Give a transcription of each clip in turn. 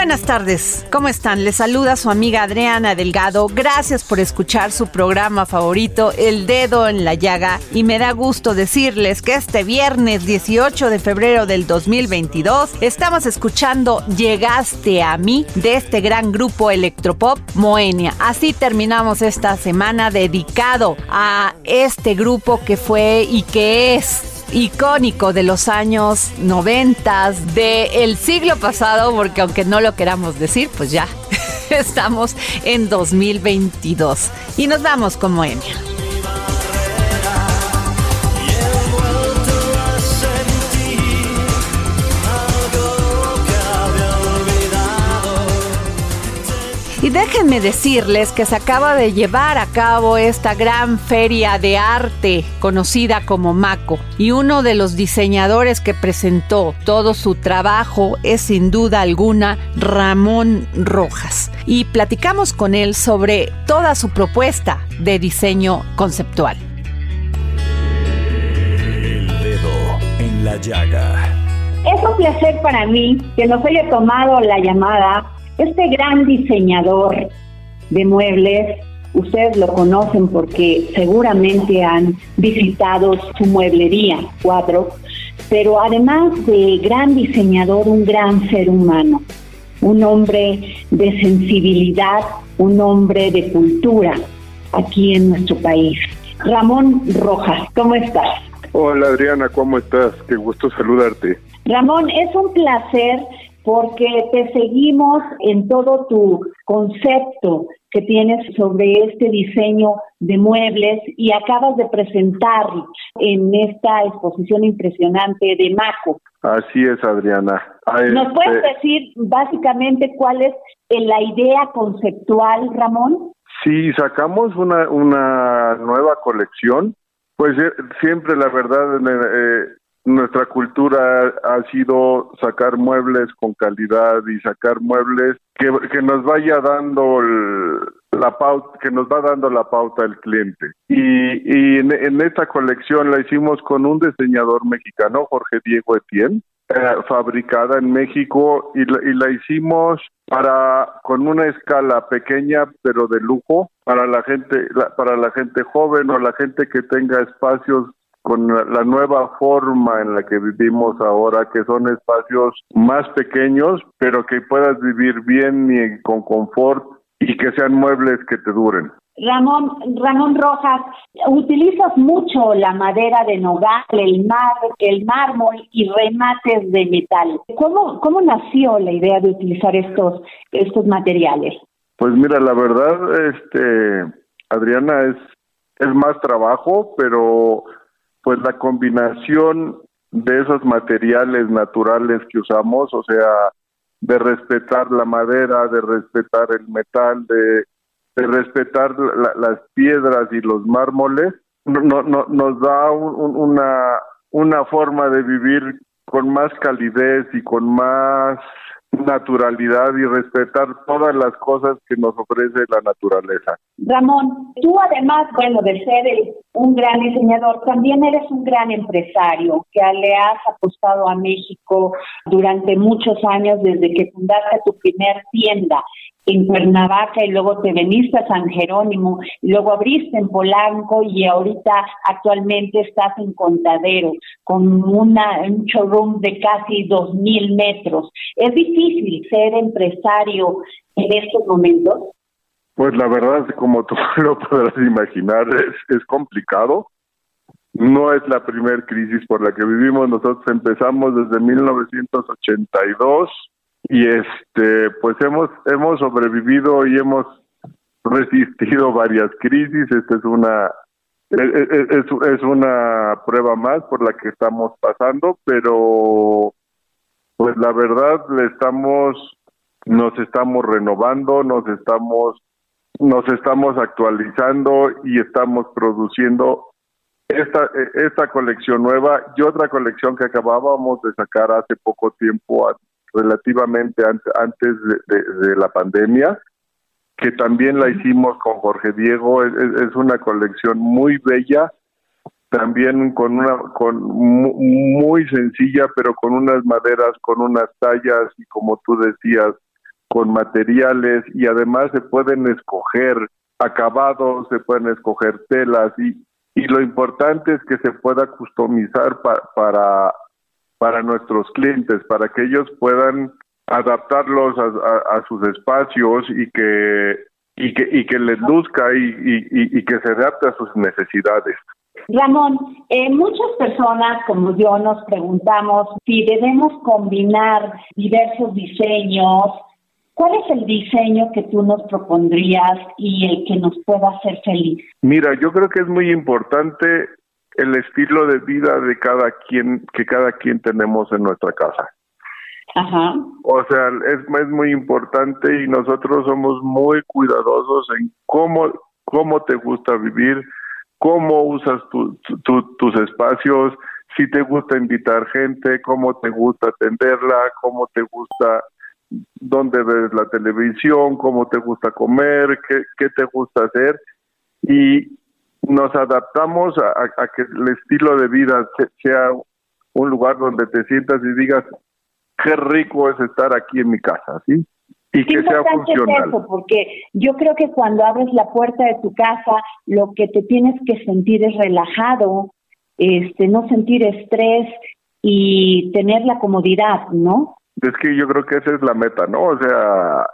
Buenas tardes, ¿cómo están? Les saluda su amiga Adriana Delgado. Gracias por escuchar su programa favorito, El Dedo en la Llaga. Y me da gusto decirles que este viernes 18 de febrero del 2022 estamos escuchando Llegaste a mí de este gran grupo electropop Moenia. Así terminamos esta semana dedicado a este grupo que fue y que es icónico de los años 90 del siglo pasado, porque aunque no lo queramos decir, pues ya estamos en 2022. Y nos vamos con Moenia. Y déjenme decirles que se acaba de llevar a cabo esta gran feria de arte conocida como MACO. Y uno de los diseñadores que presentó todo su trabajo es sin duda alguna Ramón Rojas. Y platicamos con él sobre toda su propuesta de diseño conceptual. El Dedo en la Llaga. Es un placer para mí que nos haya tomado la llamada este gran diseñador de muebles. Ustedes lo conocen porque seguramente han visitado su mueblería, cuadro, pero además de gran diseñador, un gran ser humano, un hombre de sensibilidad, un hombre de cultura aquí en nuestro país. Ramón Rojas, ¿cómo estás? Hola Adriana, ¿cómo estás? Qué gusto saludarte. Ramón, es un placer porque te seguimos en todo tu concepto que tienes sobre este diseño de muebles y acabas de presentar en esta exposición impresionante de Maco. Así es, Adriana. Ah, ¿Nos puedes este, decir básicamente cuál es eh, la idea conceptual, Ramón? Sí, sacamos una, una nueva colección. Pues eh, siempre, la verdad, eh, nuestra cultura ha sido sacar muebles con calidad y sacar muebles que, que nos vaya dando la pauta, que nos va dando la pauta el cliente. Y, y en, en, esta colección la hicimos con un diseñador mexicano, Jorge Diego Etienne, eh, fabricada en México y la, y la hicimos para con una escala pequeña pero de lujo para la gente la, para la gente joven o la gente que tenga espacios con la nueva forma en la que vivimos ahora, que son espacios más pequeños, pero que puedas vivir bien y con confort y que sean muebles que te duren. Ramón, Ramón Rojas, utilizas mucho la madera de nogal, el mar, el mármol y remates de metal. ¿Cómo, cómo nació la idea de utilizar estos, estos materiales? Pues mira, la verdad, este, Adriana, es, es más trabajo, pero pues la combinación de esos materiales naturales que usamos, o sea, de respetar la madera, de respetar el metal, de, de respetar la, las piedras y los mármoles, no, no, nos da un, una, una forma de vivir con más calidez y con más naturalidad y respetar todas las cosas que nos ofrece la naturaleza. Ramón, tú además, bueno, de ser un gran diseñador, también eres un gran empresario que le has apostado a México durante muchos años desde que fundaste tu primer tienda en Cuernavaca y luego te veniste a San Jerónimo, y luego abriste en Polanco y ahorita actualmente estás en Contadero con una, un showroom de casi dos mil metros. ¿Es difícil ser empresario en estos momentos? Pues la verdad, como tú lo podrás imaginar, es, es complicado. No es la primera crisis por la que vivimos. Nosotros empezamos desde 1982 y este pues hemos hemos sobrevivido y hemos resistido varias crisis. Esta es una es, es, una prueba más por la que estamos pasando pero pues la verdad le estamos nos estamos renovando nos estamos nos estamos actualizando y estamos produciendo esta esta colección nueva y otra colección que acabábamos de sacar hace poco tiempo relativamente antes de, la pandemia, que también la hicimos con Jorge Diego, es, una colección muy bella, también con una con muy sencilla, pero con unas maderas, con unas tallas y como tú decías, con materiales. Y además se pueden escoger acabados, se pueden escoger telas. Y, y lo importante es que se pueda customizar para para nuestros clientes, para que ellos puedan adaptarlos a, sus espacios y que y que y que les luzca y, y, que se adapte a sus necesidades. Ramón, eh, muchas personas como yo nos preguntamos si debemos combinar diversos diseños. ¿Cuál es el diseño que tú nos propondrías y el que nos pueda hacer feliz? Mira, yo creo que es muy importante el estilo de vida de cada quien que cada quien tenemos en nuestra casa. Ajá. O sea, es, es muy importante y nosotros somos muy cuidadosos en cómo cómo te gusta vivir, cómo usas tus espacios, si te gusta invitar gente, cómo te gusta atenderla, cómo te gusta dónde ves la televisión, cómo te gusta comer, qué, qué te gusta hacer. Y, nos adaptamos a, que el estilo de vida sea un lugar donde te sientas y digas qué rico es estar aquí en mi casa, ¿sí? Y que sea funcional. porque yo creo que cuando abres la puerta de tu casa, lo que te tienes que sentir es relajado, este, no sentir estrés y tener la comodidad, ¿no? Es que yo creo que esa es la meta, ¿no? O sea,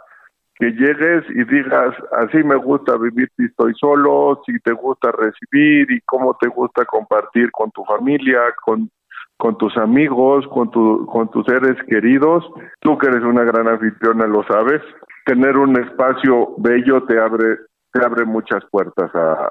que llegues y digas, así me gusta vivir si estoy solo, si te gusta recibir y cómo te gusta compartir con tu familia, con, con tus amigos, con, tu, con tus seres queridos. Tú que eres una gran anfitriona lo sabes. Tener un espacio bello te abre te abre muchas puertas a,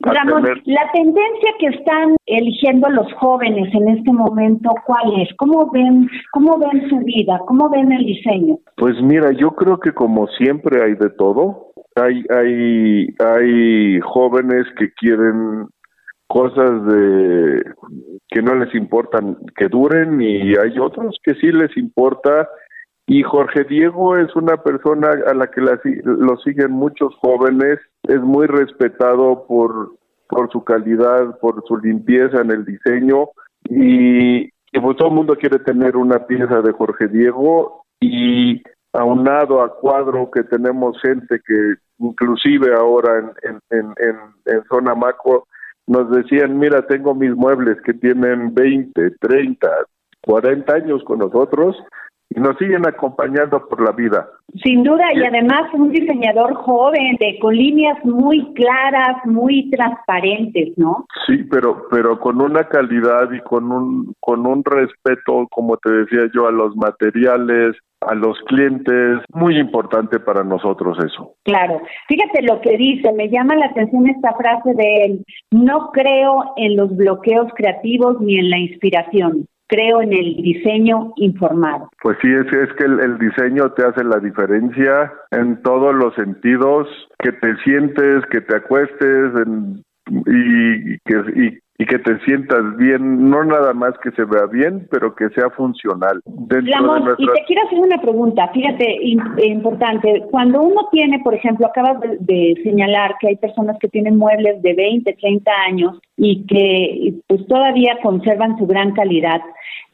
Ramón, la tendencia que están eligiendo los jóvenes en este momento, ¿cuál es? ¿Cómo ven, cómo ven su vida? ¿Cómo ven el diseño? Pues mira, yo creo que como siempre hay de todo. Hay, hay, hay jóvenes que quieren cosas de que no les importan que duren y hay otros que sí les importa y Jorge Diego es una persona a la que lo siguen muchos jóvenes, es muy respetado por, por su calidad, por su limpieza en el diseño y, pues todo el mundo quiere tener una pieza de Jorge Diego y aunado a cuadro que tenemos gente que inclusive ahora en, en, zona macro nos decían, mira, tengo mis muebles que tienen 20, 30, 40 años con nosotros y nos siguen acompañando por la vida. Sin duda, y además un diseñador joven, de, con líneas muy claras, muy transparentes, ¿no? Sí, pero, pero con una calidad y con un, con un respeto, como te decía yo, a los materiales, a los clientes, muy importante para nosotros eso. Claro, fíjate lo que dice, me llama la atención esta frase de él, no creo en los bloqueos creativos ni en la inspiración creo en el diseño informado. Pues sí, es, que el, diseño te hace la diferencia en todos los sentidos, que te sientes, que te acuestes y, que, y que te sientas bien, no nada más que se vea bien, pero que sea funcional. Ramón, y te quiero hacer una pregunta, fíjate, importante, cuando uno tiene, por ejemplo, acabas de, señalar que hay personas que tienen muebles de 20, 30 años y que pues todavía conservan su gran calidad,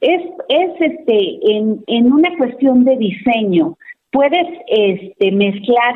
es, es este en, en una cuestión de diseño puedes este, mezclar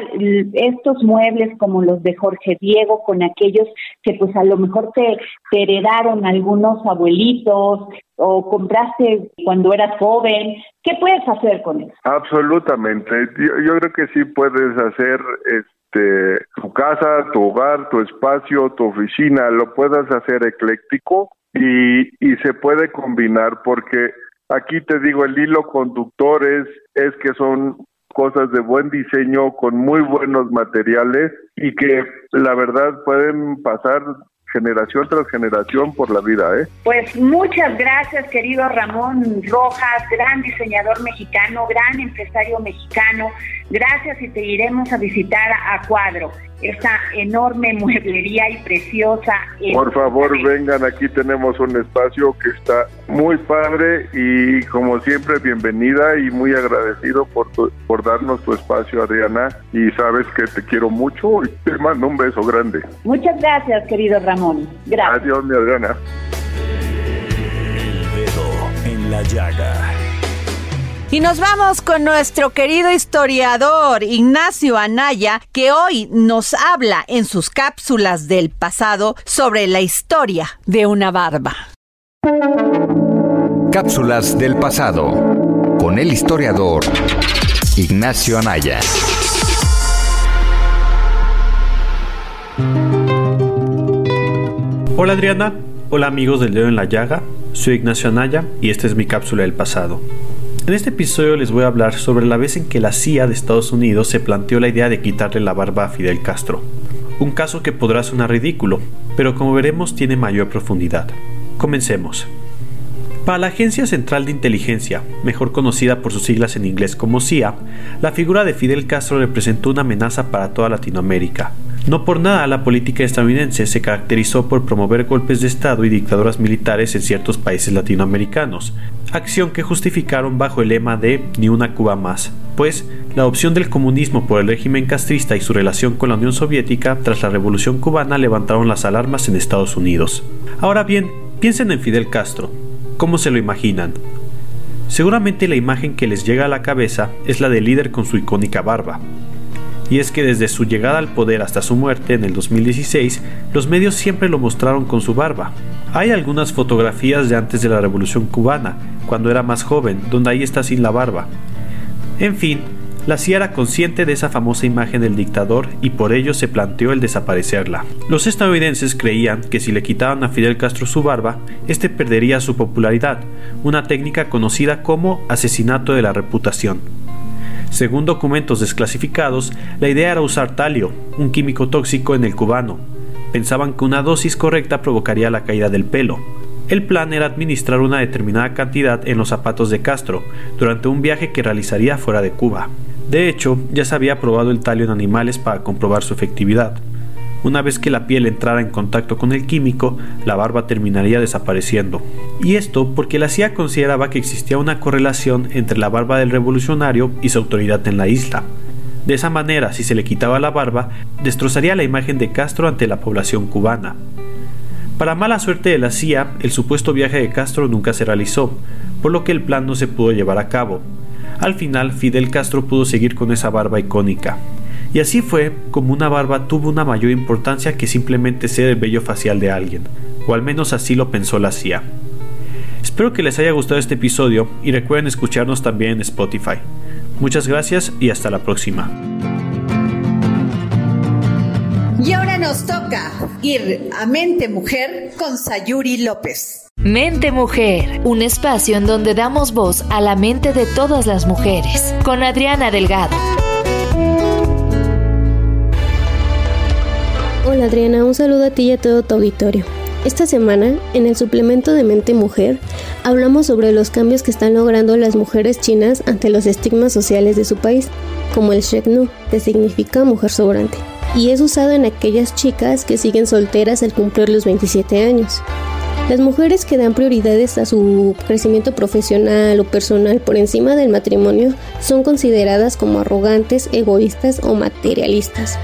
estos muebles como los de Jorge Diego con aquellos que pues a lo mejor te, heredaron algunos abuelitos o compraste cuando eras joven. ¿Qué puedes hacer con eso? Absolutamente. Yo, creo que sí puedes hacer este, tu casa, tu hogar, tu espacio, tu oficina, lo puedes hacer ecléctico y, y se puede combinar porque aquí te digo, el hilo conductor es, es que son cosas de buen diseño con muy buenos materiales y que la verdad pueden pasar generación tras generación por la vida. ¿eh? Pues muchas gracias, querido Ramón Rojas, gran diseñador mexicano, gran empresario mexicano. Gracias y te iremos a visitar a Cuadro esa enorme mueblería y preciosa. Por favor, vengan, aquí tenemos un espacio que está muy padre y como siempre bienvenida y muy agradecido por, por darnos tu espacio, Adriana, y sabes que te quiero mucho y te mando un beso grande. Muchas gracias, querido Ramón. Gracias. Adiós, mi Adriana. El dedo en la llaga. Y nos vamos con nuestro querido historiador Ignacio Anaya, que hoy nos habla en sus cápsulas del pasado sobre la historia de una barba. Cápsulas del pasado con el historiador Ignacio Anaya. Hola Adriana, hola amigos del dedo en la llaga, soy Ignacio Anaya y esta es mi cápsula del pasado. En este episodio les voy a hablar sobre la vez en que la CIA de Estados Unidos se planteó la idea de quitarle la barba a Fidel Castro. Un caso que podrá sonar ridículo, pero como veremos tiene mayor profundidad. Comencemos. Para la Agencia Central de Inteligencia, mejor conocida por sus siglas en inglés como CIA, la figura de Fidel Castro representó una amenaza para toda Latinoamérica, no por nada la política estadounidense se caracterizó por promover golpes de Estado y dictaduras militares en ciertos países latinoamericanos, acción que justificaron bajo el lema de ni una Cuba más, pues la opción del comunismo por el régimen castrista y su relación con la Unión Soviética tras la Revolución cubana levantaron las alarmas en Estados Unidos. Ahora bien, piensen en Fidel Castro. ¿Cómo se lo imaginan? Seguramente la imagen que les llega a la cabeza es la del líder con su icónica barba, y es que desde su llegada al poder hasta su muerte en el 2016, los medios siempre lo mostraron con su barba. Hay algunas fotografías de antes de la Revolución cubana, cuando era más joven, donde ahí está sin la barba. En fin, la CIA era consciente de esa famosa imagen del dictador y por ello se planteó el desaparecerla. Los estadounidenses creían que si le quitaban a Fidel Castro su barba, este perdería su popularidad, una técnica conocida como asesinato de la reputación. Según documentos desclasificados, la idea era usar talio, un químico tóxico en el cubano. Pensaban que una dosis correcta provocaría la caída del pelo. El plan era administrar una determinada cantidad en los zapatos de Castro durante un viaje que realizaría fuera de Cuba. De hecho, ya se había probado el talio en animales para comprobar su efectividad. Una vez que la piel entrara en contacto con el químico, la barba terminaría desapareciendo. Y esto porque la CIA consideraba que existía una correlación entre la barba del revolucionario y su autoridad en la isla. De esa manera, si se le quitaba la barba, destrozaría la imagen de Castro ante la población cubana. Para mala suerte de la CIA, el supuesto viaje de Castro nunca se realizó, por lo que el plan no se pudo llevar a cabo. Al final, Fidel Castro pudo seguir con esa barba icónica. Y así fue como una barba tuvo una mayor importancia que simplemente ser el vello facial de alguien, o al menos así lo pensó la CIA. Espero que les haya gustado este episodio y recuerden escucharnos también en Spotify. Muchas gracias y hasta la próxima. Y ahora nos toca ir a Mente Mujer con Sayuri López. Mente Mujer, un espacio en donde damos voz a la mente de todas las mujeres, con Adriana Delgado. Hola Adriana, un saludo a ti y a todo tu auditorio. Esta semana, en el suplemento de Mente Mujer, hablamos sobre los cambios que están logrando las mujeres chinas ante los estigmas sociales de su país, como el Sheknu, que significa mujer sobrante, y es usado en aquellas chicas que siguen solteras al cumplir los 27 años. Las mujeres que dan prioridades a su crecimiento profesional o personal por encima del matrimonio son consideradas como arrogantes, egoístas o materialistas.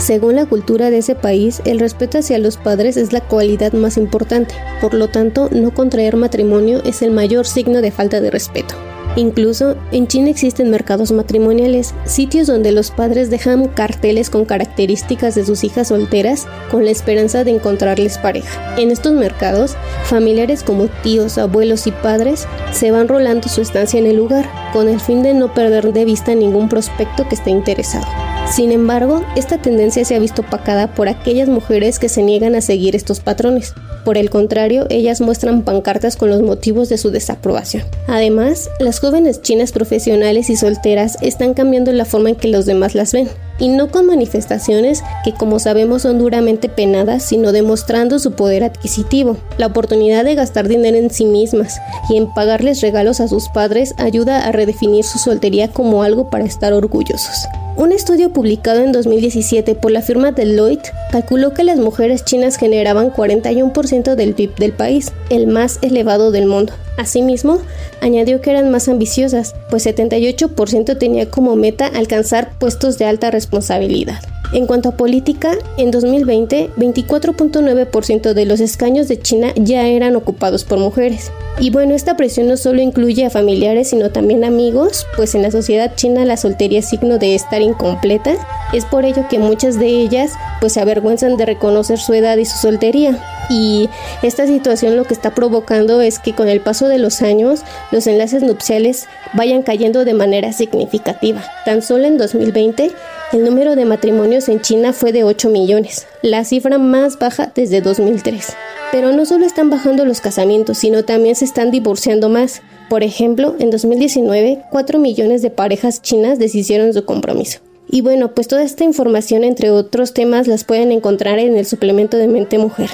Según la cultura de ese país, el respeto hacia los padres es la cualidad más importante, por lo tanto, no contraer matrimonio es el mayor signo de falta de respeto. Incluso en China existen mercados matrimoniales, sitios donde los padres dejan carteles con características de sus hijas solteras con la esperanza de encontrarles pareja. En estos mercados, familiares como tíos, abuelos y padres se van rolando su estancia en el lugar, con el fin de no perder de vista ningún prospecto que esté interesado. Sin embargo, esta tendencia se ha visto opacada por aquellas mujeres que se niegan a seguir estos patrones. Por el contrario, ellas muestran pancartas con los motivos de su desaprobación. Además, las jóvenes chinas profesionales y solteras están cambiando la forma en que los demás las ven, y no con manifestaciones que como sabemos son duramente penadas, sino demostrando su poder adquisitivo. La oportunidad de gastar dinero en sí mismas y en pagarles regalos a sus padres ayuda a redefinir su soltería como algo para estar orgullosos. Un estudio publicado en 2017 por la firma Deloitte calculó que las mujeres chinas generaban 41% del PIB del país, el más elevado del mundo. Asimismo, añadió que eran más ambiciosas, pues 78% tenía como meta alcanzar puestos de alta responsabilidad. En cuanto a política, en 2020, 24.9% de los escaños de China ya eran ocupados por mujeres. Y bueno, esta presión no solo incluye a familiares, sino también amigos, pues en la sociedad china la soltería es signo de estar incompleta. Es por ello que muchas de ellas pues se avergüenzan de reconocer su edad y su soltería. Y esta situación lo que está provocando es que con el paso de los años los enlaces nupciales vayan cayendo de manera significativa. Tan solo en 2020 el número de matrimonios en China fue de 8 millones, la cifra más baja desde 2003. Pero no solo están bajando los casamientos, sino también se están divorciando más. Por ejemplo, en 2019, 4 millones de parejas chinas deshicieron su compromiso. Y bueno, pues toda esta información, entre otros temas, las pueden encontrar en el suplemento de Mente Mujer.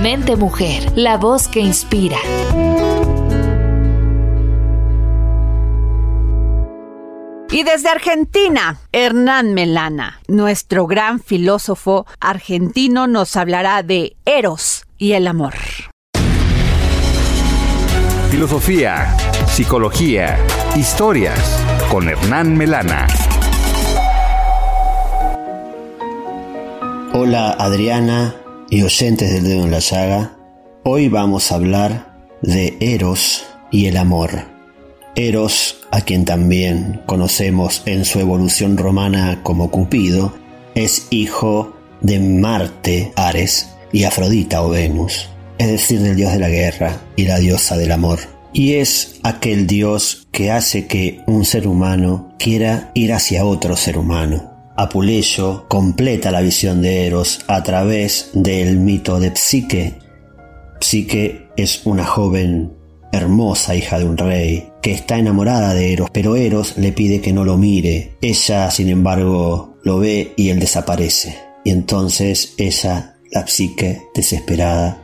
Mente Mujer, la voz que inspira. Y desde Argentina, Hernán Melana, nuestro gran filósofo argentino, nos hablará de Eros y el amor. Filosofía, psicología, historias con Hernán Melana. Hola Adriana y oyentes del dedo en la llaga. Hoy vamos a hablar de Eros y el amor. Eros, a quien también conocemos en su evolución romana como Cupido, es hijo de Marte, Ares, y Afrodita o Venus, es decir, del dios de la guerra y la diosa del amor. Y es aquel dios que hace que un ser humano quiera ir hacia otro ser humano. Apuleyo completa la visión de Eros a través del mito de Psique. Psique es una joven hermosa hija de un rey, que está enamorada de Eros, pero Eros le pide que no lo mire. Ella, sin embargo, lo ve y él desaparece. Y entonces ella, la psique, desesperada,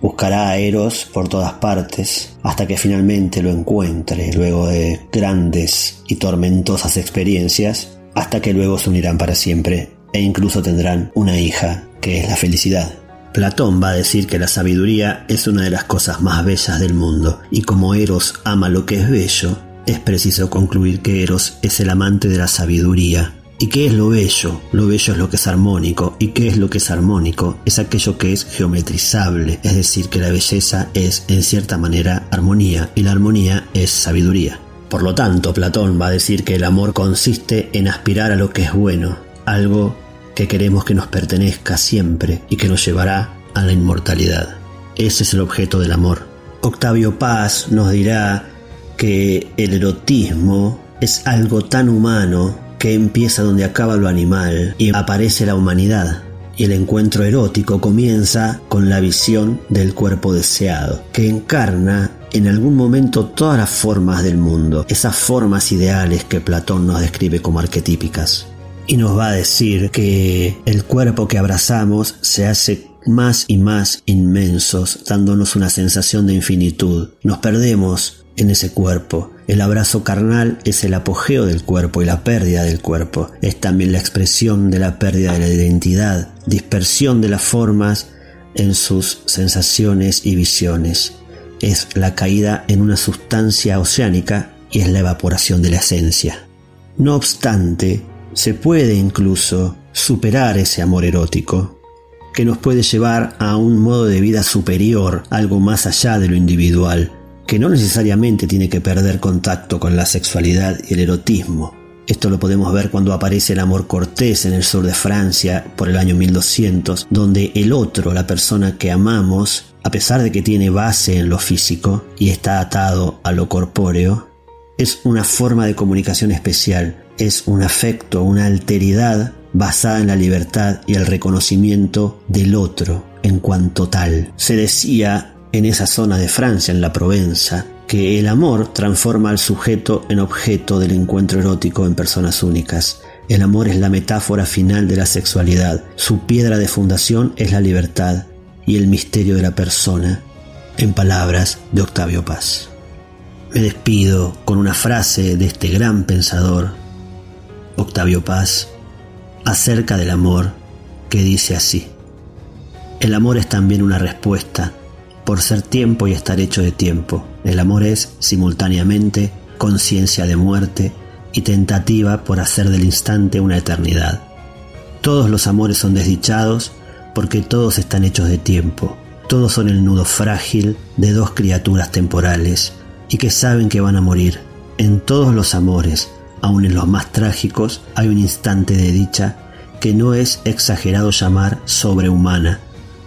buscará a Eros por todas partes hasta que finalmente lo encuentre luego de grandes y tormentosas experiencias, hasta que luego se unirán para siempre e incluso tendrán una hija que es la felicidad. Platón va a decir que la sabiduría es una de las cosas más bellas del mundo, y como Eros ama lo que es bello, es preciso concluir que Eros es el amante de la sabiduría. ¿Y qué es lo bello? Lo bello es lo que es armónico. ¿Y qué es lo que es armónico? Es aquello que es geometrizable, es decir, que la belleza es en cierta manera armonía y la armonía es sabiduría. Por lo tanto, Platón va a decir que el amor consiste en aspirar a lo que es bueno, algo que queremos que nos pertenezca siempre y que nos llevará a la inmortalidad. Ese es el objeto del amor. Octavio Paz nos dirá que el erotismo es algo tan humano que empieza donde acaba lo animal y aparece la humanidad. Y el encuentro erótico comienza con la visión del cuerpo deseado, que encarna en algún momento todas las formas del mundo, esas formas ideales que Platón nos describe como arquetípicas y nos va a decir que el cuerpo que abrazamos se hace más y más inmensos, dándonos una sensación de infinitud. Nos perdemos en ese cuerpo. El abrazo carnal es el apogeo del cuerpo y la pérdida del cuerpo. Es también la expresión de la pérdida de la identidad, dispersión de las formas en sus sensaciones y visiones. Es la caída en una sustancia oceánica y es la evaporación de la esencia. No obstante, se puede incluso superar ese amor erótico, que nos puede llevar a un modo de vida superior, algo más allá de lo individual, que no necesariamente tiene que perder contacto con la sexualidad y el erotismo. Esto lo podemos ver cuando aparece el amor cortés en el sur de Francia por el año 1200, donde el otro, la persona que amamos, a pesar de que tiene base en lo físico y está atado a lo corpóreo, es una forma de comunicación especial, es un afecto, una alteridad basada en la libertad y el reconocimiento del otro en cuanto tal. Se decía en esa zona de Francia, en la Provenza, que el amor transforma al sujeto en objeto del encuentro erótico en personas únicas. El amor es la metáfora final de la sexualidad, su piedra de fundación es la libertad y el misterio de la persona, en palabras de Octavio Paz. Me despido con una frase de este gran pensador, Octavio Paz, acerca del amor, que dice así. El amor es también una respuesta, por ser tiempo y estar hecho de tiempo. El amor es, simultáneamente, conciencia de muerte y tentativa por hacer del instante una eternidad. Todos los amores son desdichados porque todos están hechos de tiempo. Todos son el nudo frágil de dos criaturas temporales y que saben que van a morir. En todos los amores, aun en los más trágicos, hay un instante de dicha que no es exagerado llamar sobrehumana.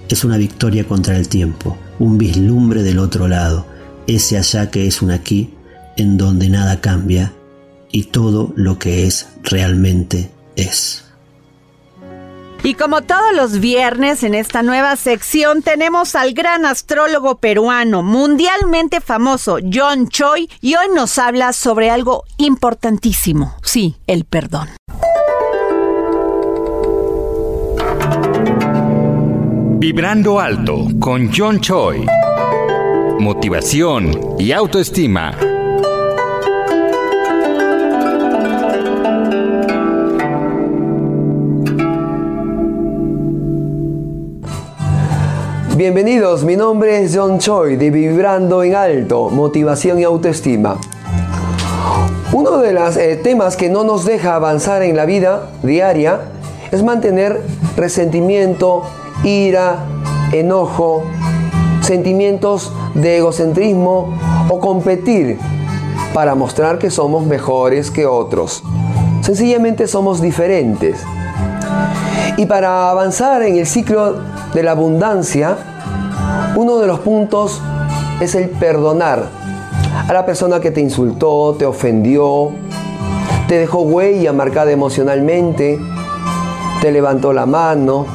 Es una victoria contra el tiempo, un vislumbre del otro lado, ese allá que es un aquí, en donde nada cambia y todo lo que es realmente es. Y como todos los viernes en esta nueva sección tenemos al gran astrólogo peruano mundialmente famoso John Choi y hoy nos habla sobre algo importantísimo, sí, el perdón. Vibrando alto con John Choi. Motivación y autoestima. Bienvenidos, mi nombre es John Choi de Vibrando en Alto, Motivación y Autoestima. Uno de los eh, temas que no nos deja avanzar en la vida diaria es mantener resentimiento, ira, enojo, sentimientos de egocentrismo o competir para mostrar que somos mejores que otros. Sencillamente somos diferentes. Y para avanzar en el ciclo de la abundancia, uno de los puntos es el perdonar a la persona que te insultó, te ofendió, te dejó huella marcada emocionalmente, te levantó la mano.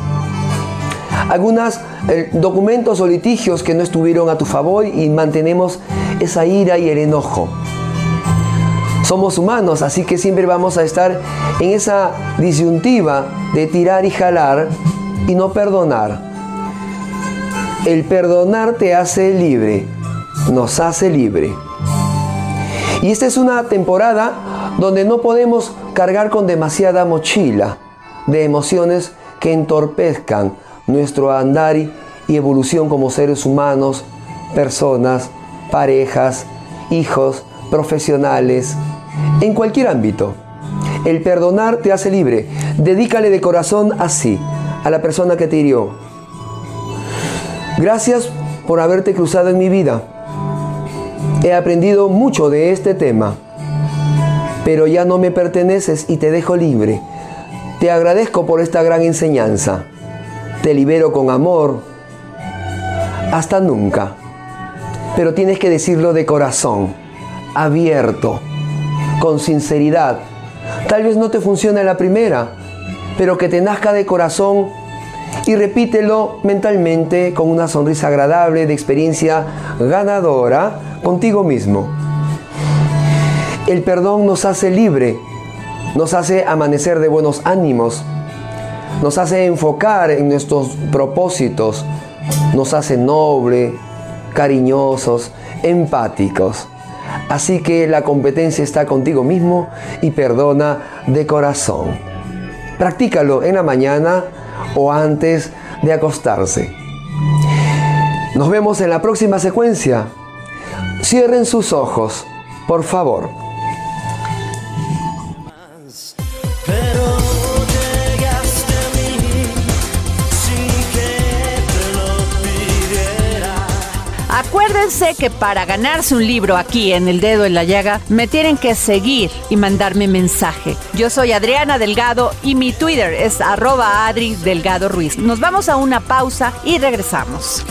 Algunos eh, documentos o litigios que no estuvieron a tu favor y mantenemos esa ira y el enojo. Somos humanos, así que siempre vamos a estar en esa disyuntiva de tirar y jalar y no perdonar. El perdonar te hace libre, nos hace libre. Y esta es una temporada donde no podemos cargar con demasiada mochila de emociones que entorpezcan nuestro andar y evolución como seres humanos, personas, parejas, hijos, profesionales, en cualquier ámbito. El perdonar te hace libre. Dedícale de corazón así a la persona que te hirió. Gracias por haberte cruzado en mi vida. He aprendido mucho de este tema, pero ya no me perteneces y te dejo libre. Te agradezco por esta gran enseñanza. Te libero con amor. Hasta nunca. Pero tienes que decirlo de corazón, abierto con sinceridad. Tal vez no te funcione la primera, pero que te nazca de corazón y repítelo mentalmente con una sonrisa agradable de experiencia ganadora contigo mismo. El perdón nos hace libre, nos hace amanecer de buenos ánimos, nos hace enfocar en nuestros propósitos, nos hace noble, cariñosos, empáticos. Así que la competencia está contigo mismo y perdona de corazón. Practícalo en la mañana o antes de acostarse. Nos vemos en la próxima secuencia. Cierren sus ojos, por favor. Acuérdense que para ganarse un libro aquí en El Dedo en la Llaga, me tienen que seguir y mandarme mensaje. Yo soy Adriana Delgado y mi Twitter es arroba Adri Delgado Ruiz. Nos vamos a una pausa y regresamos.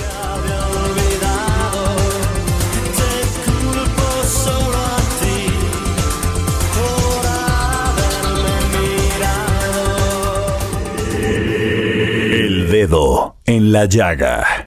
El dedo en la llaga.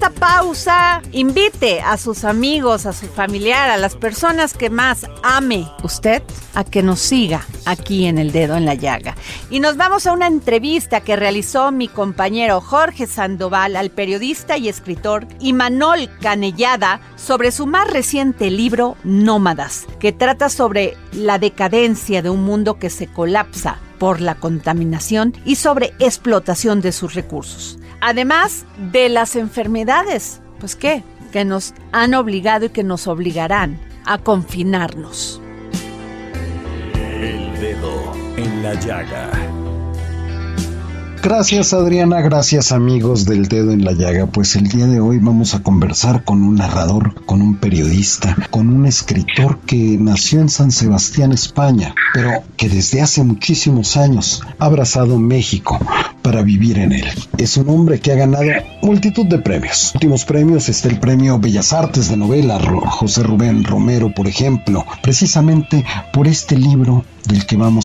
esta pausa. Invite a sus amigos, a su familiar, a las personas que más ame usted a que nos siga aquí en El Dedo en la Llaga. Y nos vamos a una entrevista que realizó mi compañero Jorge Sandoval al periodista y escritor Imanol Canellada sobre su más reciente libro Nómadas, que trata sobre la decadencia de un mundo que se colapsa por la contaminación y sobre explotación de sus recursos. Además de las enfermedades, pues qué, que nos han obligado y que nos obligarán a confinarnos. El dedo en la llaga. Gracias Adriana, gracias amigos del dedo en la llaga. Pues el día de hoy vamos a conversar con un narrador, con un periodista, con un escritor que nació en San Sebastián, España, pero que desde hace muchísimos años ha abrazado México para vivir en él. Es un hombre que ha ganado multitud de premios. Últimos premios está el premio Bellas Artes de novela José Rubén Romero, por ejemplo, precisamente por este libro del que vamos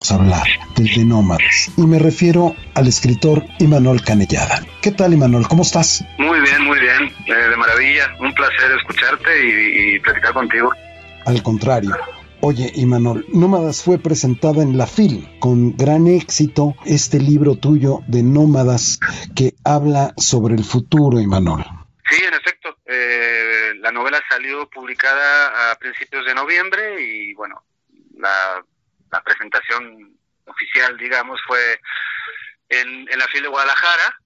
a hablar, del de Nómadas. Y me refiero al escritor Imanol Canellada. ¿Qué tal, Imanol? ¿Cómo estás? Muy bien, muy bien, eh, de maravilla. Un placer escucharte y, y platicar contigo. Al contrario. Oye, Imanol, Nómadas fue presentada en la FIL con gran éxito este libro tuyo de Nómadas que habla sobre el futuro, Imanol. Sí, en efecto. eh, la novela salió publicada a principios de noviembre y bueno, la, la presentación oficial, digamos, fue en, en la FIL de Guadalajara.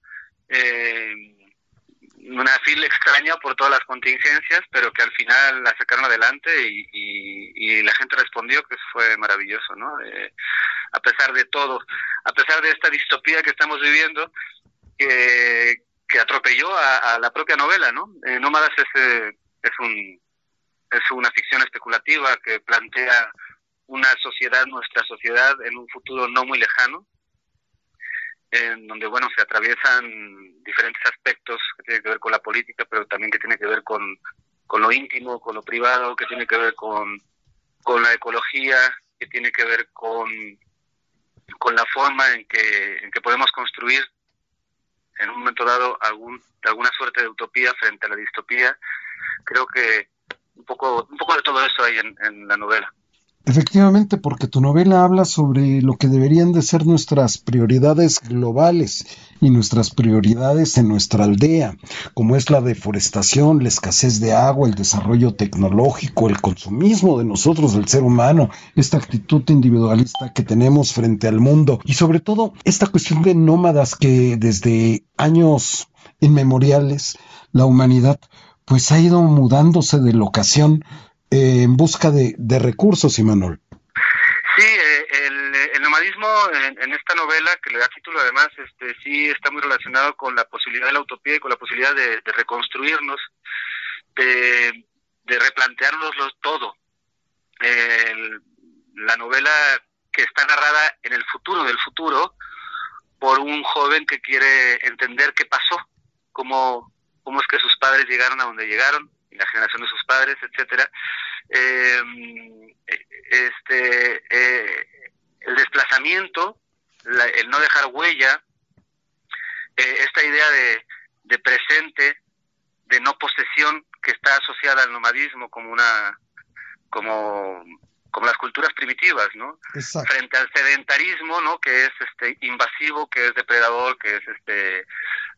eh, una fila extraña por todas las contingencias, pero que al final la sacaron adelante y, y- la gente respondió que fue maravilloso, ¿no? Eh, a pesar de todo, a pesar de esta distopía que estamos viviendo, que, que atropelló a, a la propia novela, ¿no? Eh, Nómadas es, eh, es, un, es una ficción especulativa que plantea una sociedad, nuestra sociedad, en un futuro no muy lejano, en donde bueno se atraviesan diferentes aspectos que tienen que ver con la política, pero también que tiene que ver con, con lo íntimo, con lo privado, que tiene que ver con, con la ecología, que tiene que ver con, con la forma en que, en que podemos construir en un momento dado algún, alguna suerte de utopía frente a la distopía. Creo que un poco, un poco de todo eso hay en, en la novela. Efectivamente, porque tu novela habla sobre lo que deberían de ser nuestras prioridades globales y nuestras prioridades en nuestra aldea, como es la deforestación, la escasez de agua, el desarrollo tecnológico, el consumismo de nosotros, del ser humano, esta actitud individualista que tenemos frente al mundo y sobre todo esta cuestión de nómadas que desde años inmemoriales la humanidad pues ha ido mudándose de locación en busca de, recursos, Imanol. Sí, eh, el, nomadismo en, esta novela, que le da título además, este, sí está muy relacionado con la posibilidad de la utopía y con la posibilidad de, reconstruirnos, de, de replanteárnoslo todo. El- la novela que está narrada en el futuro del futuro por un joven que quiere entender qué pasó, cómo, cómo es que sus padres llegaron a donde llegaron, y la generación de sus padres, etcétera. Eh, este, eh, el desplazamiento, la- el no dejar huella, eh, esta idea de, de presente, de no posesión que está asociada al nomadismo como una como como las culturas primitivas, ¿no? Exacto. Frente al sedentarismo, ¿no? Que es este invasivo, que es depredador, que es este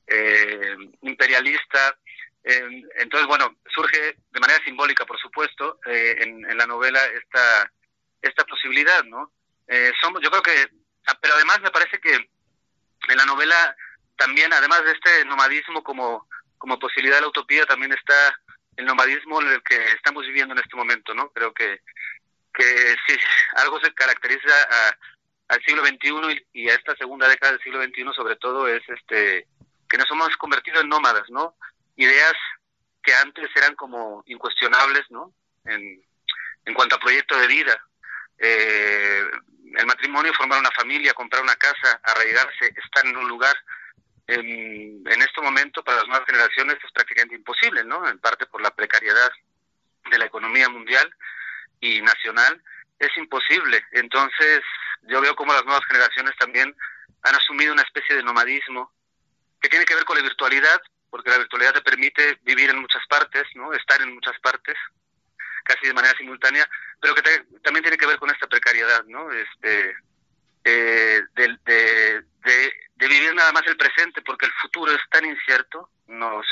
eh, imperialista. Entonces, bueno, surge de manera simbólica, por supuesto, eh, en, en la novela esta esta posibilidad, ¿no? Eh, somos, yo creo que, ah, pero además me parece que en la novela también, además de este nomadismo como como posibilidad de la utopía, también está el nomadismo en el que estamos viviendo en este momento, ¿no? Creo que que si algo se caracteriza a- al siglo XXI y, y a esta segunda década del siglo XXI sobre todo es este que nos hemos convertido en nómadas, ¿no? Ideas que antes eran como incuestionables, ¿no? En, cuanto a proyecto de vida. Eh, el matrimonio, formar una familia, comprar una casa, arraigarse, estar en un lugar. En, en este momento, para las nuevas generaciones, es prácticamente imposible, ¿no? En parte por la precariedad de la economía mundial y nacional, es imposible. Entonces, yo veo como las nuevas generaciones también han asumido una especie de nomadismo que tiene que ver con la virtualidad, porque la virtualidad te permite vivir en muchas partes, ¿no? Estar en muchas partes, casi de manera simultánea, pero que te- también tiene que ver con esta precariedad, ¿no? Este, eh, de, de vivir nada más el presente, porque el futuro es tan incierto, nos,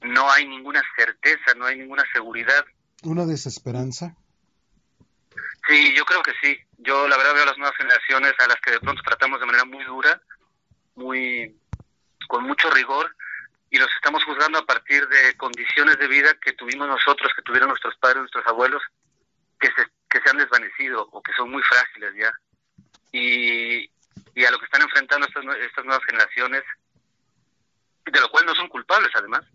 no hay ninguna certeza, no hay ninguna seguridad. Una desesperanza. Sí, yo creo que sí. Yo la verdad veo a las nuevas generaciones a las que de pronto tratamos de manera muy dura, muy con mucho rigor y los estamos juzgando a partir de condiciones de vida que tuvimos nosotros, que tuvieron nuestros padres, nuestros abuelos, que se, que se han desvanecido o que son muy frágiles ya. Y, y a lo que están enfrentando estas, estas nuevas generaciones, de lo cual no son culpables además.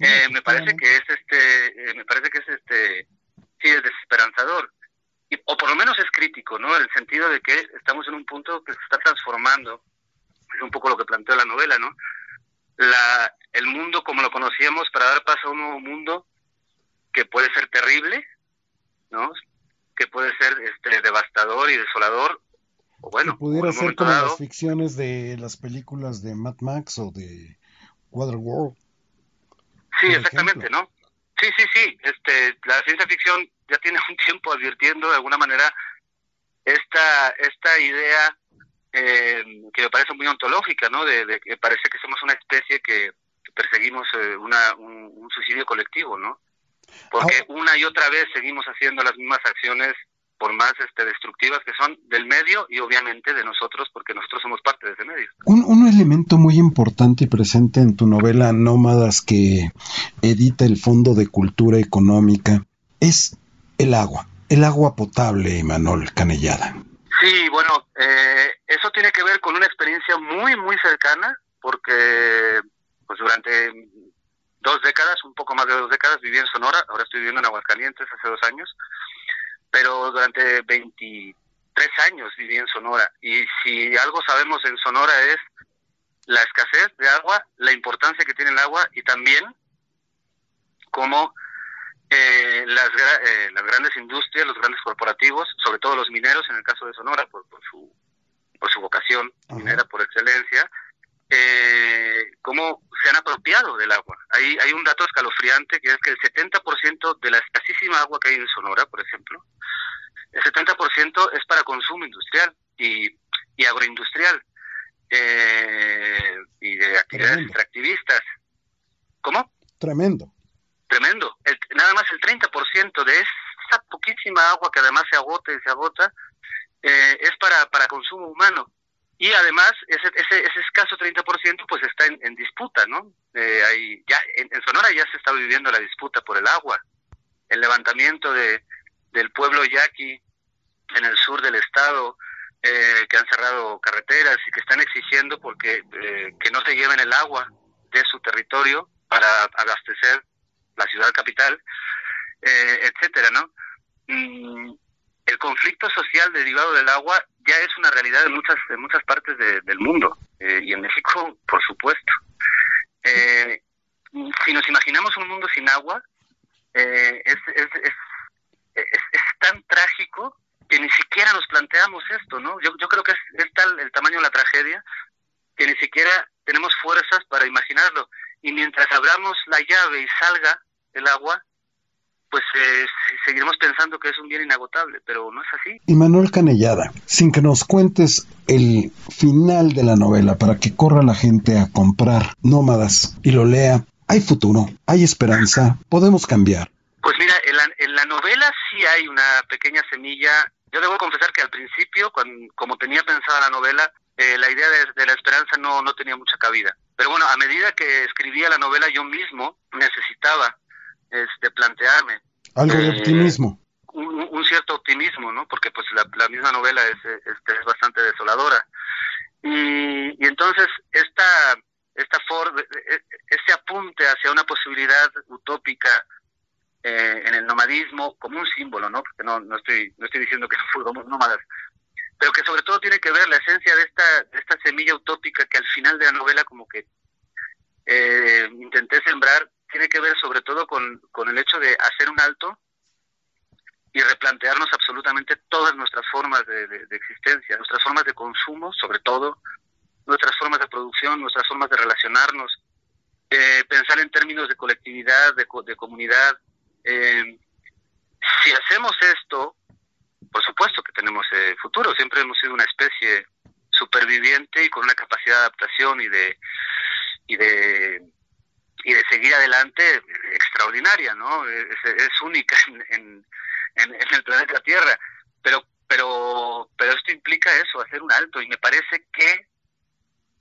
Eh, me parece que es este, eh, me parece que es este, sí es desesperanzador o por lo menos es crítico, ¿no? En el sentido de que estamos en un punto que se está transformando, es un poco lo que planteó la novela, ¿no? La, el mundo como lo conocíamos para dar paso a un nuevo mundo que puede ser terrible, ¿no? Que puede ser este devastador y desolador, o bueno, que pudiera ser como dado, las ficciones de las películas de Mad Max o de Waterworld. Sí, exactamente, ¿no? Sí, sí, sí. Este, la ciencia ficción ya tiene un tiempo advirtiendo de alguna manera esta esta idea eh, que me parece muy ontológica, ¿no? De, de que parece que somos una especie que perseguimos eh, una, un, un suicidio colectivo, ¿no? Porque una y otra vez seguimos haciendo las mismas acciones por más este, destructivas que son del medio y obviamente de nosotros, porque nosotros somos parte de ese medio. Un, un elemento muy importante y presente en tu novela Nómadas que edita el Fondo de Cultura Económica es el agua, el agua potable, Manuel Canellada. Sí, bueno, eh, eso tiene que ver con una experiencia muy, muy cercana, porque pues durante dos décadas, un poco más de dos décadas, viví en Sonora, ahora estoy viviendo en Aguascalientes hace dos años, pero durante 23 años viví en Sonora, y si algo sabemos en Sonora es la escasez de agua, la importancia que tiene el agua y también cómo eh, las, eh, las grandes industrias, los grandes corporativos, sobre todo los mineros, en el caso de Sonora, por, por su por su vocación minera por excelencia, eh, cómo se han apropiado del agua. Hay, hay un dato escalofriante que es que el 70% de la escasísima agua que hay en Sonora, por ejemplo, el 70% es para consumo industrial y, y agroindustrial eh, y de actividades Tremendo. extractivistas. ¿Cómo? Tremendo. Tremendo. El- nada más el 30% de esa poquísima agua que además se agota y se agota eh, es para, para consumo humano. Y además ese, ese, ese escaso 30% pues está en, disputa, ¿no? Eh, hay, ya, en, en Sonora ya se está viviendo la disputa por el agua. el levantamiento de, del pueblo yaqui en el sur del estado, eh, que han cerrado carreteras y que están exigiendo porque eh, que no se lleven el agua de su territorio para abastecer la ciudad capital, eh, etcétera, ¿no? El conflicto social derivado del agua ya es una realidad en muchas en muchas partes de- del mundo eh, y en México, por supuesto. Eh, si nos imaginamos un mundo sin agua, es, es, es, es- tan trágico que ni siquiera nos planteamos esto, ¿no? Yo, yo creo que es tal el tamaño de la tragedia que ni siquiera tenemos fuerzas para imaginarlo. Y mientras abramos la llave y salga el agua, pues eh, se- seguiremos pensando que es un bien inagotable, pero no es así. Y Manuel Canellada, sin que nos cuentes el final de la novela para que corra la gente a comprar Nómadas y lo lea, hay futuro, hay esperanza, podemos cambiar. Pues mira, en la, en la novela sí hay una pequeña semilla. Yo debo confesar que al principio, cuando, como tenía pensada la novela, eh, la idea de, de la esperanza no, no tenía mucha cabida. Pero bueno, a medida que escribía la novela yo mismo necesitaba este, plantearme Algo de Eh, optimismo. un, un cierto optimismo, ¿no? Porque pues la, la misma novela es, este, es bastante desoladora. Y, y entonces esta, esta for- e- e- ese apunte hacia una posibilidad utópica eh, en el nomadismo como un símbolo, ¿no? Porque no, no estoy no estoy diciendo que no fuéramos nómadas, pero que sobre todo tiene que ver la esencia de esta de esta semilla utópica que al final de la novela como que eh, intenté sembrar tiene que ver sobre todo con, con el hecho de hacer un alto y replantearnos absolutamente todas nuestras formas de, de- de existencia, nuestras formas de consumo, sobre todo, nuestras formas de producción, nuestras formas de relacionarnos, eh, pensar en términos de colectividad, de, de comunidad. Eh, si hacemos esto, por supuesto que tenemos eh, futuro, siempre hemos sido una especie superviviente y con una capacidad de adaptación y de y de y de seguir adelante extraordinaria, ¿no? Es, única en, en, en- el planeta Tierra, pero pero pero esto implica eso, hacer un alto. Y me parece que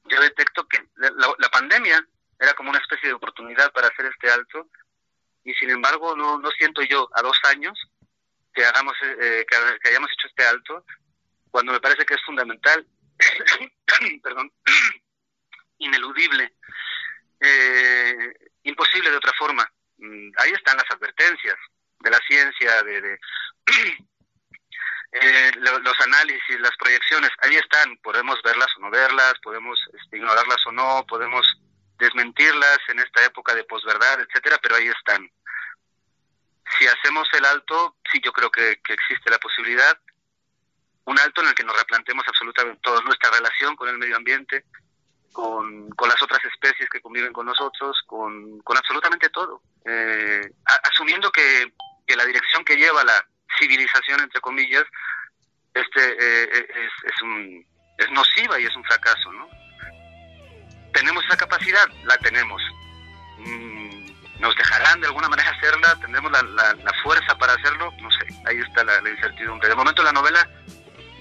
yo detecto que la, la pandemia era como una especie de oportunidad para hacer este alto. Y sin embargo no no siento yo a dos años que hagamos eh, que, que hayamos hecho este alto cuando me parece que es fundamental perdón ineludible eh, imposible de otra forma. Mm, ahí están las advertencias de la ciencia de, eh, lo- los análisis las proyecciones. Ahí están podemos verlas o no verlas podemos este, ignorarlas o no podemos desmentirlas en esta época de posverdad etcétera pero ahí están. Si hacemos el alto, sí yo creo que, existe la posibilidad, un alto en el que nos replanteemos absolutamente toda nuestra relación con el medio ambiente, con, con las otras especies que conviven con nosotros, con, con absolutamente todo, Eh, asumiendo que, que la dirección que lleva la civilización, entre comillas, este eh, eh, es, es, un, es nociva y es un fracaso, ¿no? ¿Tenemos esa capacidad? La tenemos. Mm, ¿Nos dejarán de alguna manera hacerla? ¿Tendremos la, la- la fuerza para hacerlo? No sé, ahí está la, la incertidumbre. De momento la novela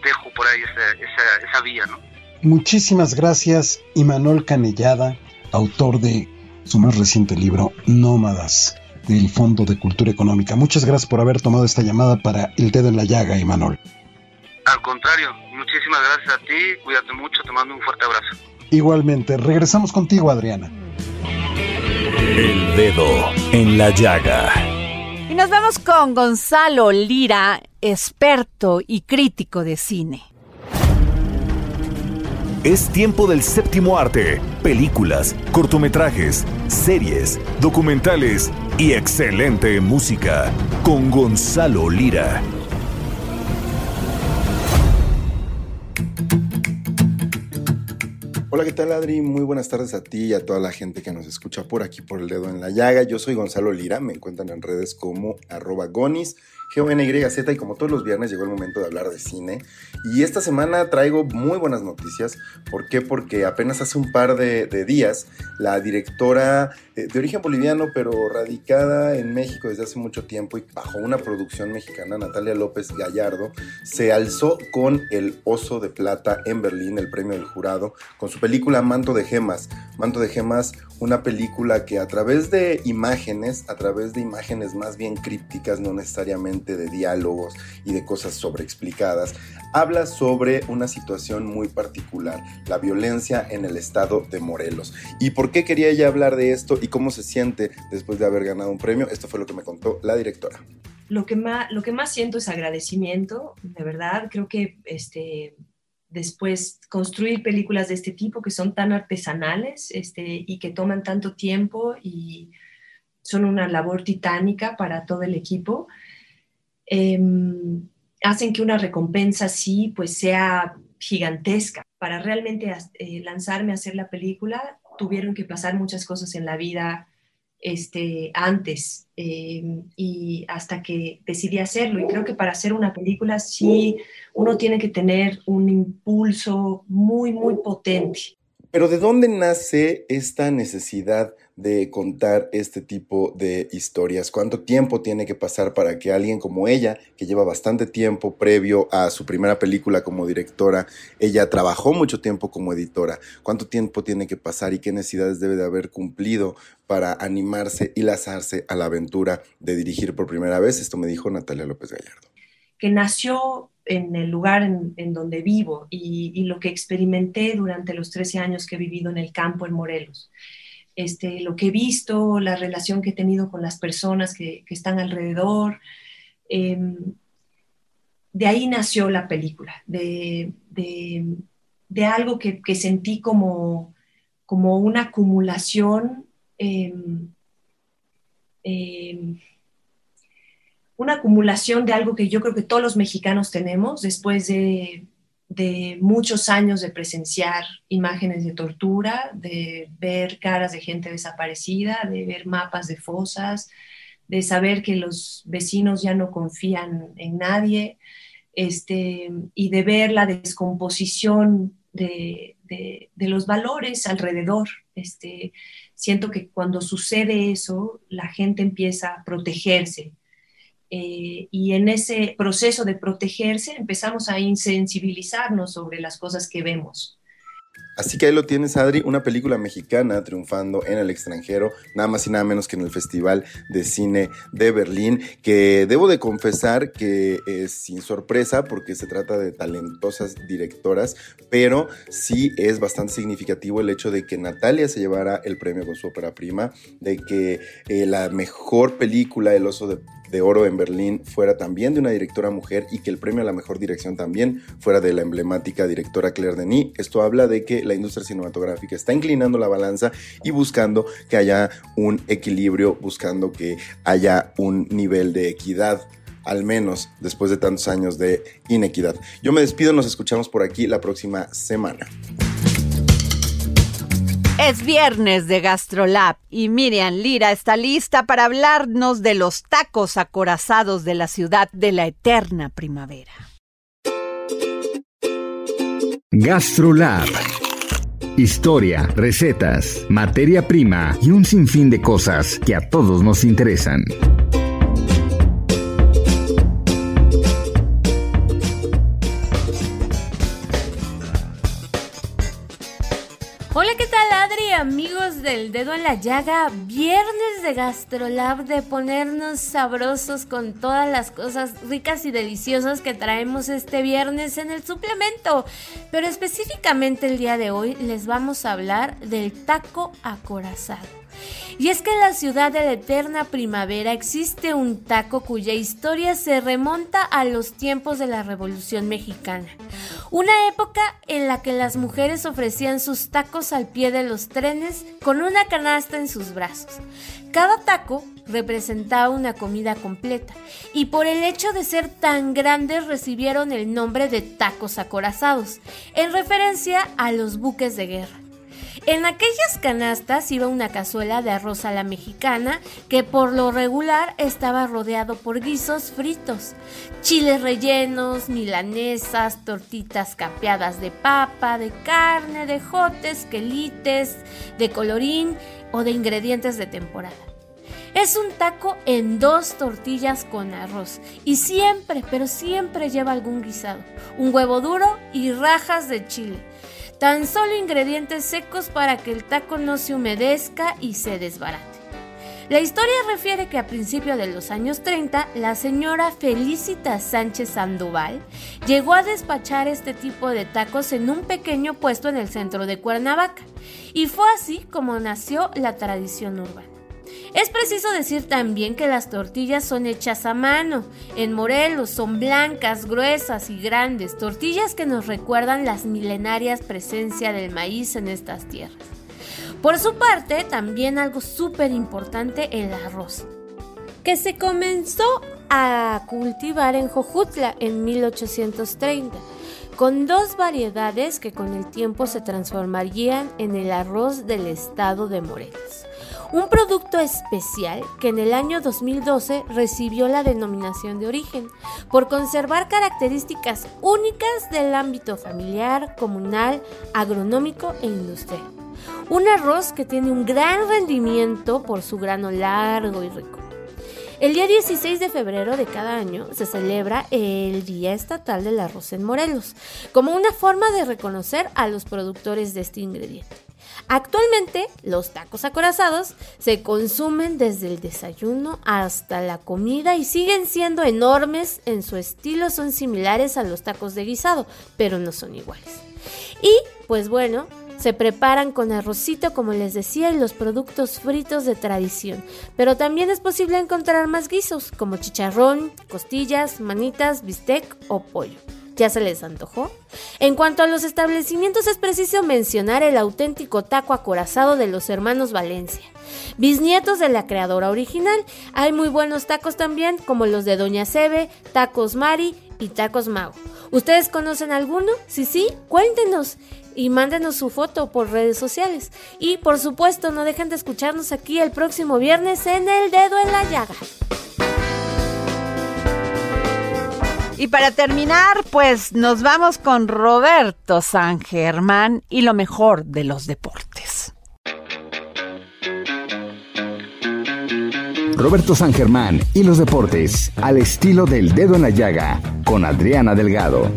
dejo por ahí esa, esa, esa vía, ¿no? Muchísimas gracias, Imanol Canellada, autor de su más reciente libro, Nómadas, del Fondo de Cultura Económica. Muchas gracias por haber tomado esta llamada para El Dedo en la Llaga, Imanol. Al contrario, muchísimas gracias a ti, cuídate mucho, te mando un fuerte abrazo. Igualmente, regresamos contigo, Adriana. El dedo en la llaga. Y nos vamos con Gonzalo Lira, experto y crítico de cine. Es tiempo del séptimo arte. Películas, cortometrajes, series, documentales y excelente música. Con Gonzalo Lira. Hola, ¿qué tal Adri? Muy buenas tardes a ti y a toda la gente que nos escucha por aquí por el dedo en la llaga. Yo soy Gonzalo Lira, me encuentran en redes como arroba gonis GONYZ y como todos los viernes llegó el momento de hablar de cine. Y esta semana traigo muy buenas noticias. ¿Por qué? Porque apenas hace un par de, de días la directora eh, de origen boliviano pero radicada en México desde hace mucho tiempo y bajo una producción mexicana, Natalia López Gallardo, se alzó con el Oso de Plata en Berlín, el premio del jurado, con su película Manto de Gemas. Manto de Gemas, una película que a través de imágenes, a través de imágenes más bien crípticas, no necesariamente de diálogos y de cosas sobreexplicadas, habla sobre una situación muy particular, la violencia en el estado de Morelos. ¿Y por qué quería ella hablar de esto y cómo se siente después de haber ganado un premio? Esto fue lo que me contó la directora. Lo que más, lo que más siento es agradecimiento, de verdad. Creo que este, después construir películas de este tipo que son tan artesanales este, y que toman tanto tiempo y son una labor titánica para todo el equipo, em, hacen que una recompensa así pues sea gigantesca. Para realmente eh, lanzarme a hacer la película tuvieron que pasar muchas cosas en la vida este, antes em, y hasta que decidí hacerlo. Y creo que para hacer una película sí uno tiene que tener un impulso muy, muy potente. Pero ¿de dónde nace esta necesidad de contar este tipo de historias? ¿Cuánto tiempo tiene que pasar para que alguien como ella, que lleva bastante tiempo previo a su primera película como directora, ella trabajó mucho tiempo como editora, cuánto tiempo tiene que pasar y qué necesidades debe de haber cumplido para animarse y lanzarse a la aventura de dirigir por primera vez? Esto me dijo Natalia López Gallardo. Que nació en el lugar en, donde vivo y, y, lo que experimenté durante los 13 años que he vivido en el campo en Morelos. Este, lo que he visto, la relación que he tenido con las personas que, están alrededor. Eh, de ahí nació la película, de, algo que, sentí como, una acumulación. Eh, eh, una acumulación de algo que yo creo que todos los mexicanos tenemos después de, de, muchos años de presenciar imágenes de tortura, de ver caras de gente desaparecida, de ver mapas de fosas, de saber que los vecinos ya no confían en nadie, este, y de ver la descomposición de, de, los valores alrededor. Este, siento que cuando sucede eso, la gente empieza a protegerse, eh, y en ese proceso de protegerse empezamos a insensibilizarnos sobre las cosas que vemos. Así que ahí lo tienes, Adri, una película mexicana triunfando en el extranjero, nada más y nada menos que en el Festival de Cine de Berlín, que debo de confesar que es sin sorpresa porque se trata de talentosas directoras, pero sí es bastante significativo el hecho de que Natalia se llevara el premio con su ópera prima, de que eh, la mejor película, El oso de de oro en Berlín fuera también de una directora mujer y que el premio a la mejor dirección también fuera de la emblemática directora Claire Denis. Esto habla de que la industria cinematográfica está inclinando la balanza y buscando que haya un equilibrio, buscando que haya un nivel de equidad al menos después de tantos años de inequidad. Yo me despido, nos escuchamos por aquí la próxima semana. Es viernes de GastroLab y Miriam Lira está lista para hablarnos de los tacos acorazados de la ciudad de la eterna primavera. GastroLab. Historia, recetas, materia prima y un sinfín de cosas que a todos nos interesan. Hola, ¿qué tal Adri? Amigos del dedo en la llaga, viernes de GastroLab de ponernos sabrosos con todas las cosas ricas y deliciosas que traemos este viernes en el suplemento. Pero específicamente el día de hoy les vamos a hablar del taco acorazado. Y es que en la ciudad de la eterna primavera existe un taco cuya historia se remonta a los tiempos de la Revolución Mexicana. Una época en la que las mujeres ofrecían sus tacos al pie de los trenes con una canasta en sus brazos. Cada taco representaba una comida completa y por el hecho de ser tan grandes recibieron el nombre de tacos acorazados, en referencia a los buques de guerra. En aquellas canastas iba una cazuela de arroz a la mexicana que por lo regular estaba rodeado por guisos fritos, chiles rellenos, milanesas, tortitas capeadas de papa, de carne, de jotes, quelites, de colorín o de ingredientes de temporada. Es un taco en dos tortillas con arroz y siempre, pero siempre lleva algún guisado, un huevo duro y rajas de chile Tan solo ingredientes secos para que el taco no se humedezca y se desbarate. La historia refiere que a principios de los años 30, la señora Felicita Sánchez Sandoval llegó a despachar este tipo de tacos en un pequeño puesto en el centro de Cuernavaca, y fue así como nació la tradición urbana. Es preciso decir también que las tortillas son hechas a mano. En Morelos son blancas, gruesas y grandes, tortillas que nos recuerdan las milenarias presencia del maíz en estas tierras. Por su parte, también algo súper importante, el arroz, que se comenzó a cultivar en Jojutla en 1830 con dos variedades que con el tiempo se transformarían en el arroz del estado de Morelos un producto especial que en el año 2012 recibió la denominación de origen por conservar características únicas del ámbito familiar, comunal, agronómico e industrial. Un arroz que tiene un gran rendimiento por su grano largo y rico. El día 16 de febrero de cada año se celebra el Día Estatal del Arroz en Morelos, como una forma de reconocer a los productores de este ingrediente. Actualmente, los tacos acorazados se consumen desde el desayuno hasta la comida y siguen siendo enormes en su estilo, son similares a los tacos de guisado, pero no son iguales. Y, pues bueno, se preparan con arrocito, como les decía, y los productos fritos de tradición. Pero también es posible encontrar más guisos, como chicharrón, costillas, manitas, bistec o pollo. ¿Ya se les antojó? En cuanto a los establecimientos, es preciso mencionar el auténtico taco acorazado de los hermanos Valencia. Bisnietos de la creadora original, hay muy buenos tacos también, como los de Doña Sebe, Tacos Mari y Tacos Mago. ¿Ustedes conocen alguno? Si sí, cuéntenos y mándenos su foto por redes sociales. Y por supuesto, no dejen de escucharnos aquí el próximo viernes en El Dedo en la Llaga. Y para terminar, pues nos vamos con Roberto San Germán y lo mejor de los deportes. Roberto San Germán y los deportes, al estilo del dedo en la llaga, con Adriana Delgado.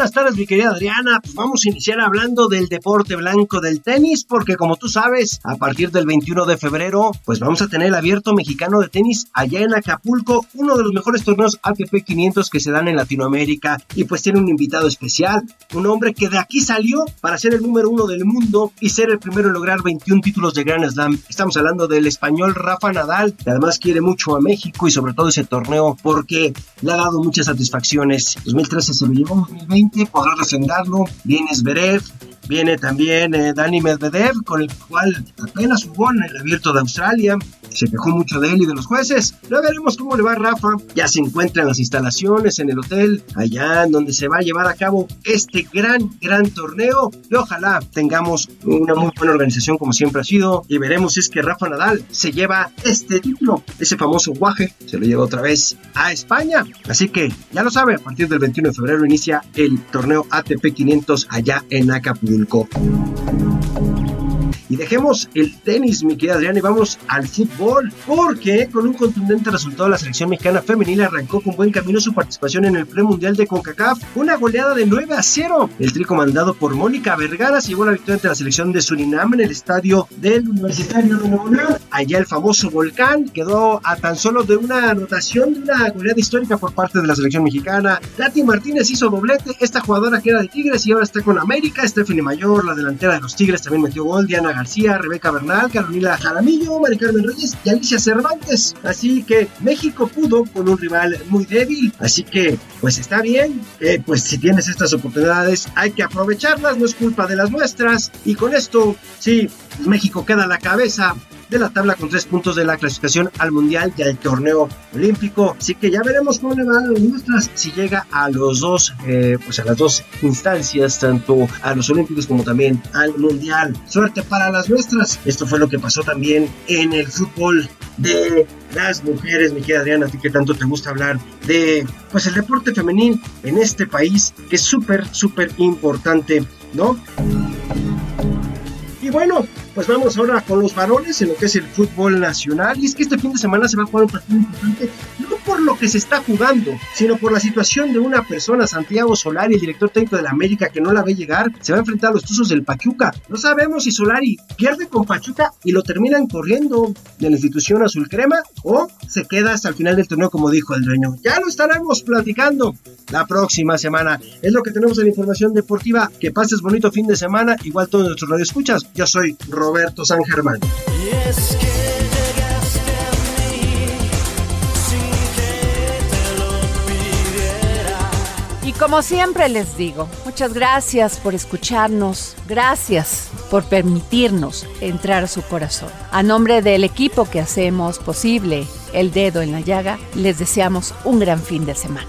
Buenas tardes, mi querida Adriana. Pues vamos a iniciar hablando del deporte blanco del tenis, porque como tú sabes, a partir del 21 de febrero, pues vamos a tener el abierto mexicano de tenis allá en Acapulco, uno de los mejores torneos ATP 500 que se dan en Latinoamérica. Y pues tiene un invitado especial, un hombre que de aquí salió para ser el número uno del mundo y ser el primero en lograr 21 títulos de Grand Slam. Estamos hablando del español Rafa Nadal, que además quiere mucho a México y sobre todo ese torneo porque le ha dado muchas satisfacciones. 2013 se lo llevó, 2020 podrá refrendarlo. Viene Zverev, viene también eh, Dani Medvedev, con el cual apenas jugó en el abierto de Australia se quejó mucho de él y de los jueces. Ya veremos cómo le va Rafa. Ya se encuentra en las instalaciones, en el hotel, allá en donde se va a llevar a cabo este gran, gran torneo. Y ojalá tengamos una muy buena organización como siempre ha sido. Y veremos si es que Rafa Nadal se lleva este título, ese famoso guaje, se lo lleva otra vez a España. Así que ya lo sabe, a partir del 21 de febrero inicia el torneo ATP 500 allá en Acapulco. Vulco. Y dejemos el tenis, mi querida Adriana, y vamos al fútbol, porque con un contundente resultado la selección mexicana femenil arrancó con buen camino su participación en el premundial de CONCACAF, una goleada de 9 a 0. El trico mandado por Mónica Vergara se llevó la victoria ante la selección de Surinam en el estadio del Universitario de Nuevo León. Allá el famoso Volcán quedó a tan solo de una anotación de una goleada histórica por parte de la selección mexicana. Tati Martínez hizo doblete, esta jugadora que era de Tigres y ahora está con América. Stephanie Mayor, la delantera de los Tigres, también metió gol. Diana García, Rebeca Bernal, Carolina Jaramillo, Mari Carmen Reyes y Alicia Cervantes. Así que México pudo con un rival muy débil. Así que, pues está bien. pues si tienes estas oportunidades, hay que aprovecharlas. No es culpa de las nuestras. Y con esto, sí, México queda a la cabeza de la tabla con tres puntos de la clasificación al Mundial y al torneo olímpico. Así que ya veremos cómo le van las nuestras si llega a los dos, eh, pues a las dos instancias, tanto a los olímpicos como también al Mundial. Suerte para las nuestras. Esto fue lo que pasó también en el fútbol de las mujeres, mi querida Adriana, a ti que tanto te gusta hablar de pues el deporte femenil en este país, que es súper, súper importante, ¿no? Y bueno, pues vamos ahora con los varones en lo que es el fútbol nacional. Y es que este fin de semana se va a jugar un partido importante, no por lo que se está jugando, sino por la situación de una persona, Santiago Solari, el director técnico de la América, que no la ve llegar. Se va a enfrentar a los Tuzos del Pachuca. No sabemos si Solari pierde con Pachuca y lo terminan corriendo de la institución azul crema o se queda hasta el final del torneo, como dijo el dueño. Ya lo estaremos platicando la próxima semana. Es lo que tenemos en la información deportiva. Que pases bonito fin de semana. Igual todos nuestros radioescuchas. Yo soy Roberto San Germán. Y como siempre les digo, muchas gracias por escucharnos, gracias por permitirnos entrar a su corazón. A nombre del equipo que hacemos posible el dedo en la llaga, les deseamos un gran fin de semana.